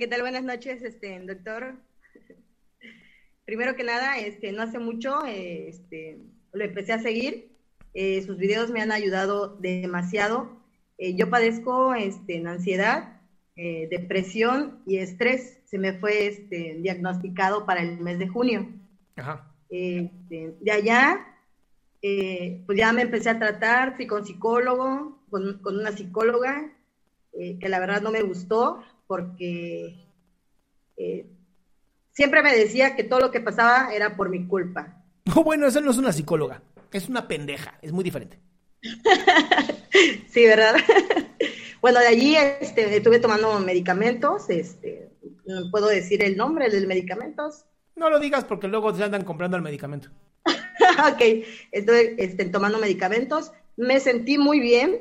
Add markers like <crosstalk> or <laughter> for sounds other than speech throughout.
¿Qué tal? Buenas noches, este, doctor. <laughs> Primero que nada, este, no hace mucho, eh, este, lo empecé a seguir. Eh, sus videos me han ayudado demasiado. Eh, yo padezco este, en ansiedad, eh, depresión y estrés. Se me fue este, diagnosticado para el mes de junio. Ajá. Este, de allá, pues ya me empecé a tratar, fui con psicólogo, con, con una psicóloga, que la verdad no me gustó porque eh, siempre me decía que todo lo que pasaba era por mi culpa. No, bueno, esa no es una psicóloga, es una pendeja, es muy diferente. <laughs> Sí, ¿verdad? <laughs> bueno, de allí este, estuve tomando medicamentos, este, no puedo decir el nombre del medicamentos. No lo digas porque luego se andan comprando el medicamento. <laughs> ok, estuve este, tomando medicamentos, me sentí muy bien,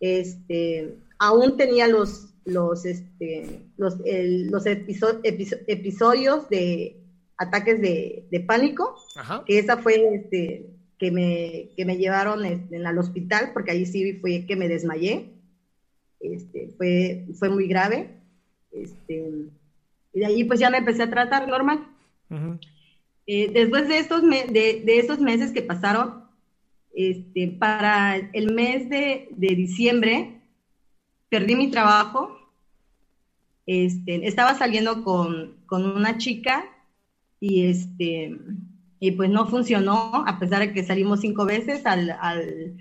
este, aún tenía los, los, este, los, el- los episo- episo- episodios de ataques de, de pánico, Ajá. que esa fue este, que, me, que me llevaron este, al hospital, porque ahí sí fue que me desmayé, este, fue, fue muy grave, este, y de ahí pues ya me empecé a tratar normal. Eh, después de estos, me- de, de esos meses que pasaron, este, para el mes de, de diciembre, perdí mi trabajo. Este, estaba saliendo con, con una chica y, este, y pues no funcionó, a pesar de que salimos cinco veces. Al, al-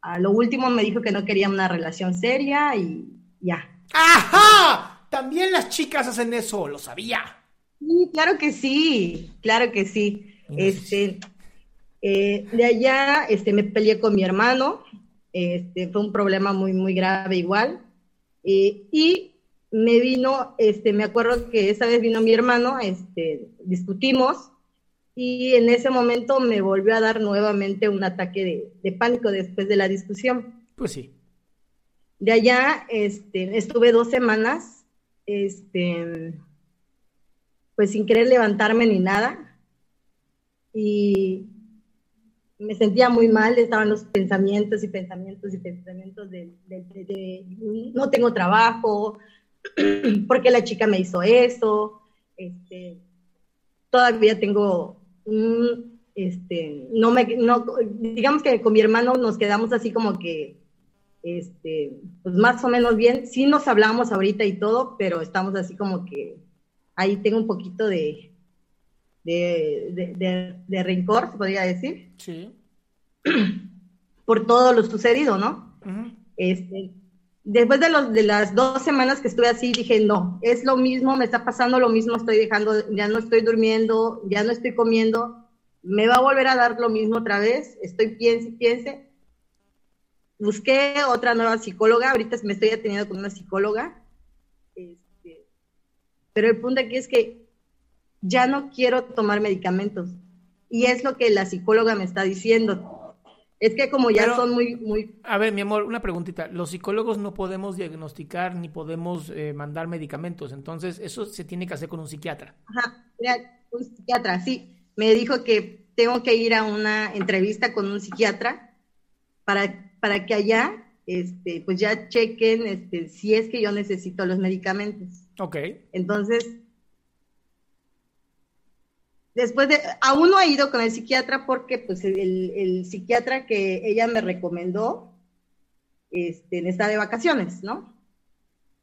a lo último me dijo que no quería una relación seria y ya. ¡Ajá! También las chicas hacen eso, lo sabía. Sí, claro que sí, claro que sí. Este, eh, de allá este, me peleé con mi hermano, este, fue un problema muy, muy grave igual. Eh, y me vino, este, me acuerdo que esa vez vino mi hermano, este, discutimos y en ese momento me volvió a dar nuevamente un ataque de, de pánico después de la discusión. Pues sí. De allá este, estuve dos semanas, este, pues sin querer levantarme ni nada. Y me sentía muy mal, estaban los pensamientos y pensamientos y pensamientos de, no tengo trabajo, <clears throat> porque la chica me hizo eso, este, todavía tengo este, no me, no, digamos que con mi hermano nos quedamos así como que, este, pues más o menos bien, sí nos hablamos ahorita y todo, pero estamos así como que ahí tengo un poquito de, de, de, de- de rencor, se podría decir, Sí. por todo lo sucedido, ¿no? Ujú. Este, después de, los, de las dos semanas que estuve así, dije, no, es lo mismo, me está pasando lo mismo, estoy dejando, ya no estoy durmiendo, ya no estoy comiendo, me va a volver a dar lo mismo otra vez, estoy piense, piense. Busqué otra nueva psicóloga, ahorita me estoy atendiendo con una psicóloga, este, pero el punto aquí es que ya no quiero tomar medicamentos y es lo que la psicóloga me está diciendo Es que como ya Pero- son muy, muy, A ver, mi amor, una preguntita. Los psicólogos no podemos diagnosticar ni podemos eh, mandar medicamentos, entonces eso se tiene que hacer con un psiquiatra. ajá, mira, un psiquiatra, sí, me dijo que tengo que ir a una entrevista con un psiquiatra para, para que allá, este, pues ya chequen, este, si es que yo necesito los medicamentos. Ok. Entonces, después de, aún no he ido con el psiquiatra porque pues el, el psiquiatra que ella me recomendó, este, está de vacaciones, ¿no?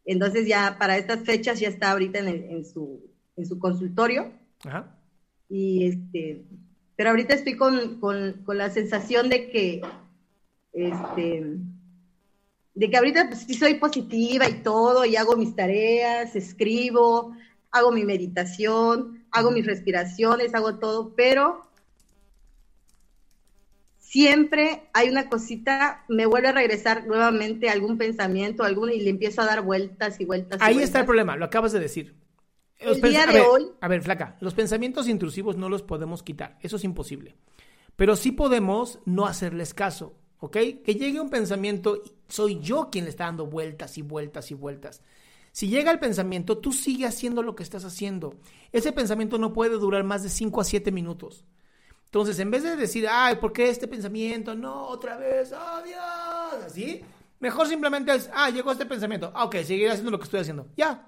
Entonces ya para estas fechas ya está ahorita en, el- en su, en su consultorio Ajá. y este, pero ahorita estoy con, con, con la sensación de que, este, de que ahorita pues, sí soy positiva y todo, y hago mis tareas, escribo, hago mi meditación, hago mis respiraciones, hago todo, pero siempre hay una cosita, me vuelve a regresar nuevamente algún pensamiento, algún, y le empiezo a dar vueltas y vueltas. y Ahí vueltas. está el problema, lo acabas de decir. Los El día pens- a de ver, hoy- A ver, flaca, los pensamientos intrusivos no los podemos quitar, eso es imposible. Pero sí podemos no hacerles caso, ¿ok? Que llegue un pensamiento, soy yo quien le está dando vueltas y vueltas y vueltas. Si llega el pensamiento, tú sigue haciendo lo que estás haciendo. Ese pensamiento no puede durar más de 5 a 7 minutos. Entonces, en vez de decir, ay, ¿por qué este pensamiento? No, otra vez, oh Dios, así. Mejor simplemente es, ah, llegó este pensamiento. Ah, ok, seguiré haciendo lo que estoy haciendo. Ya,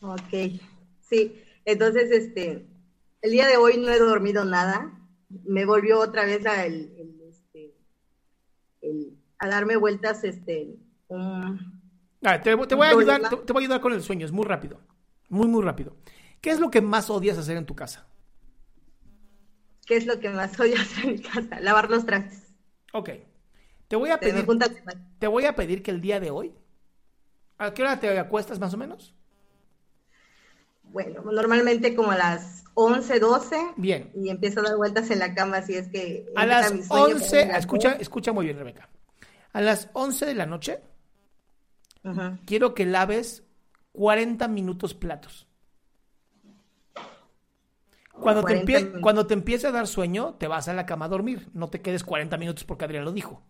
Ok, sí. Entonces, este, el día de hoy no he dormido nada. Me volvió otra vez a, el, el, este, el- a darme vueltas, este, Ah, te, te voy a ayudar, te, te voy a ayudar con el sueño, es muy rápido. Muy, muy rápido. ¿Qué es lo que más odias hacer en tu casa? ¿qué es lo que más odio hacer en mi casa? Lavar los trastes. Ok. Te voy a pedir, te voy a pedir que el día de hoy, ¿a qué hora te acuestas más o menos? Bueno, normalmente como a las 11, 12. Bien. Y empiezo a dar vueltas en la cama, así es que... A las mi sueño, 11, pero a las escucha, 12. escucha muy bien, Rebeca. A las 11 de la noche, Ajá. quiero que laves 40 minutos platos. Cuando te, 40 empie- minutos. cuando te empiece a dar sueño, te vas a la cama a dormir. No te quedes 40 minutos porque Adrián lo dijo.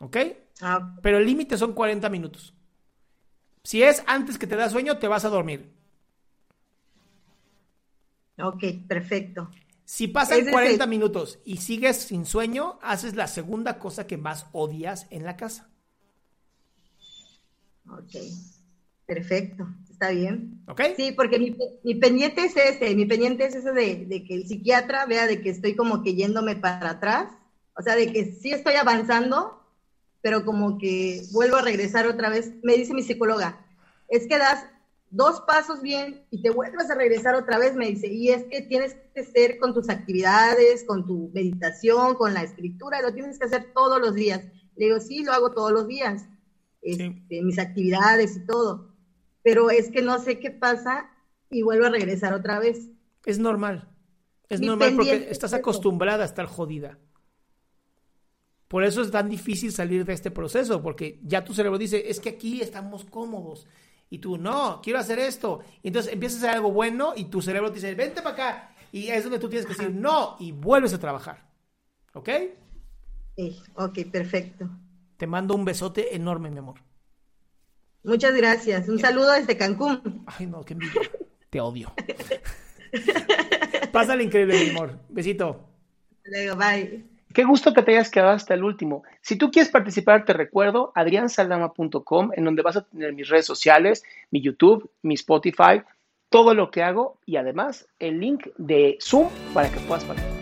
¿Ok? Ah, Pero el límite son 40 minutos. Si es antes que te da sueño, te vas a dormir. ok, perfecto. Si pasan Ese es 40 el- minutos y sigues sin sueño, haces la segunda cosa que más odias en la casa. Ok, perfecto, está bien. ¿Ok? Sí, porque mi, mi pendiente es ese, mi pendiente es ese de, de que el psiquiatra vea de que estoy como que yéndome para atrás, o sea, de que sí estoy avanzando, pero como que vuelvo a regresar otra vez. Me dice mi psicóloga, es que das dos pasos bien y te vuelves a regresar otra vez, me dice, y es que tienes que ser con tus actividades, con tu meditación, con la escritura, lo tienes que hacer todos los días. Le digo, sí, lo hago todos los días, este, mis actividades y todo, pero es que no sé qué pasa y vuelvo a regresar otra vez. Es normal. Es Mi normal porque estás acostumbrada a estar jodida. Por eso es tan difícil salir de este proceso, porque ya tu cerebro dice, es que aquí estamos cómodos. Y tú, no, quiero hacer esto. Y entonces empiezas a hacer algo bueno y tu cerebro te dice, vente para acá. Y es donde tú tienes que decir, no, y vuelves a trabajar. ¿Ok? Sí, ok, perfecto. Te mando un besote enorme, mi amor. Muchas gracias. Un saludo desde Cancún. Ay, no, qué envidia. Te odio. <laughs> Pásale increíble, mi amor. Besito. Hasta Luego, bye. Qué gusto que te hayas quedado hasta el último. Si tú quieres participar, te recuerdo adriansaldama.com, en donde vas a tener mis redes sociales, mi YouTube, mi Spotify, todo lo que hago y además el link de Zoom para que puedas participar.